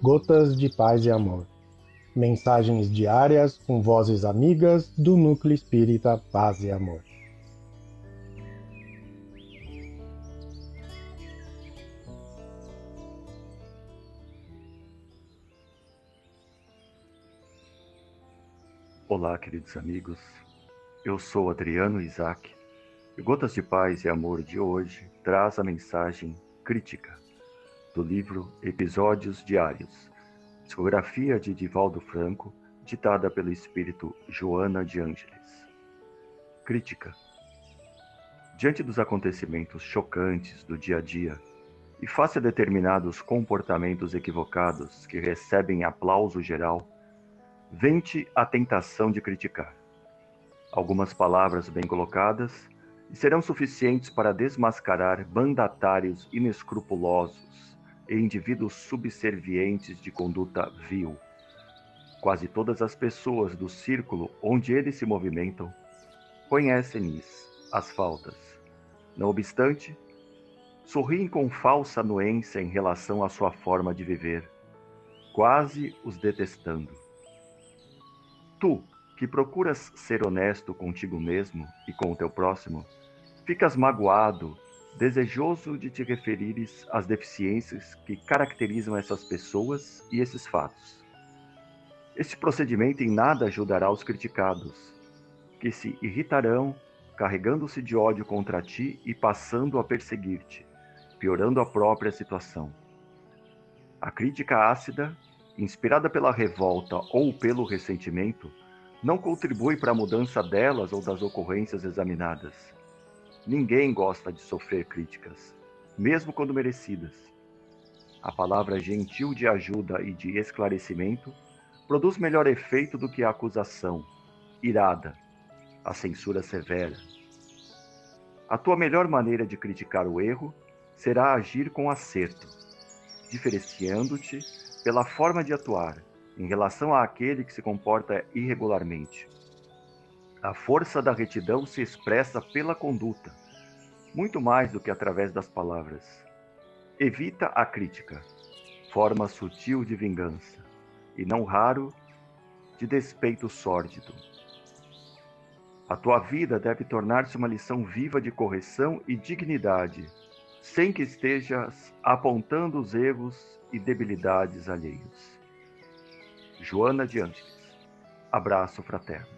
Gotas de Paz e Amor. Mensagens diárias com vozes amigas do Núcleo Espírita Paz e Amor. Olá, queridos amigos. Eu sou Adriano Isaac e Gotas de Paz e Amor de hoje traz a mensagem crítica do livro Episódios Diários, discografia de Divaldo Franco, ditada pelo espírito Joana de Ângeles. Crítica. Diante dos acontecimentos chocantes do dia a dia e face a determinados comportamentos equivocados que recebem aplauso geral, vem-te a tentação de criticar. Algumas palavras bem colocadas serão suficientes para desmascarar mandatários inescrupulosos e indivíduos subservientes de conduta vil. Quase todas as pessoas do círculo onde eles se movimentam conhecem-lhes as faltas. Não obstante, sorriem com falsa anuência em relação à sua forma de viver, quase os detestando. Tu, que procuras ser honesto contigo mesmo e com o teu próximo, ficas magoado desejoso de te referires às deficiências que caracterizam essas pessoas e esses fatos. Este procedimento em nada ajudará os criticados, que se irritarão, carregando-se de ódio contra ti e passando a perseguir-te, piorando a própria situação. A crítica ácida, inspirada pela revolta ou pelo ressentimento, não contribui para a mudança delas ou das ocorrências examinadas Ninguém gosta de sofrer críticas, mesmo quando merecidas. A palavra gentil de ajuda e de esclarecimento produz melhor efeito do que a acusação, irada, a censura severa. A tua melhor maneira de criticar o erro será agir com acerto, diferenciando-te pela forma de atuar em relação àquele que se comporta irregularmente. A força da retidão se expressa pela conduta, muito mais do que através das palavras. Evita a crítica, forma sutil de vingança, e não raro de despeito sórdido. A tua vida deve tornar-se uma lição viva de correção e dignidade, sem que estejas apontando os erros e debilidades alheios. Joana de Ângeles. Abraço fraterno.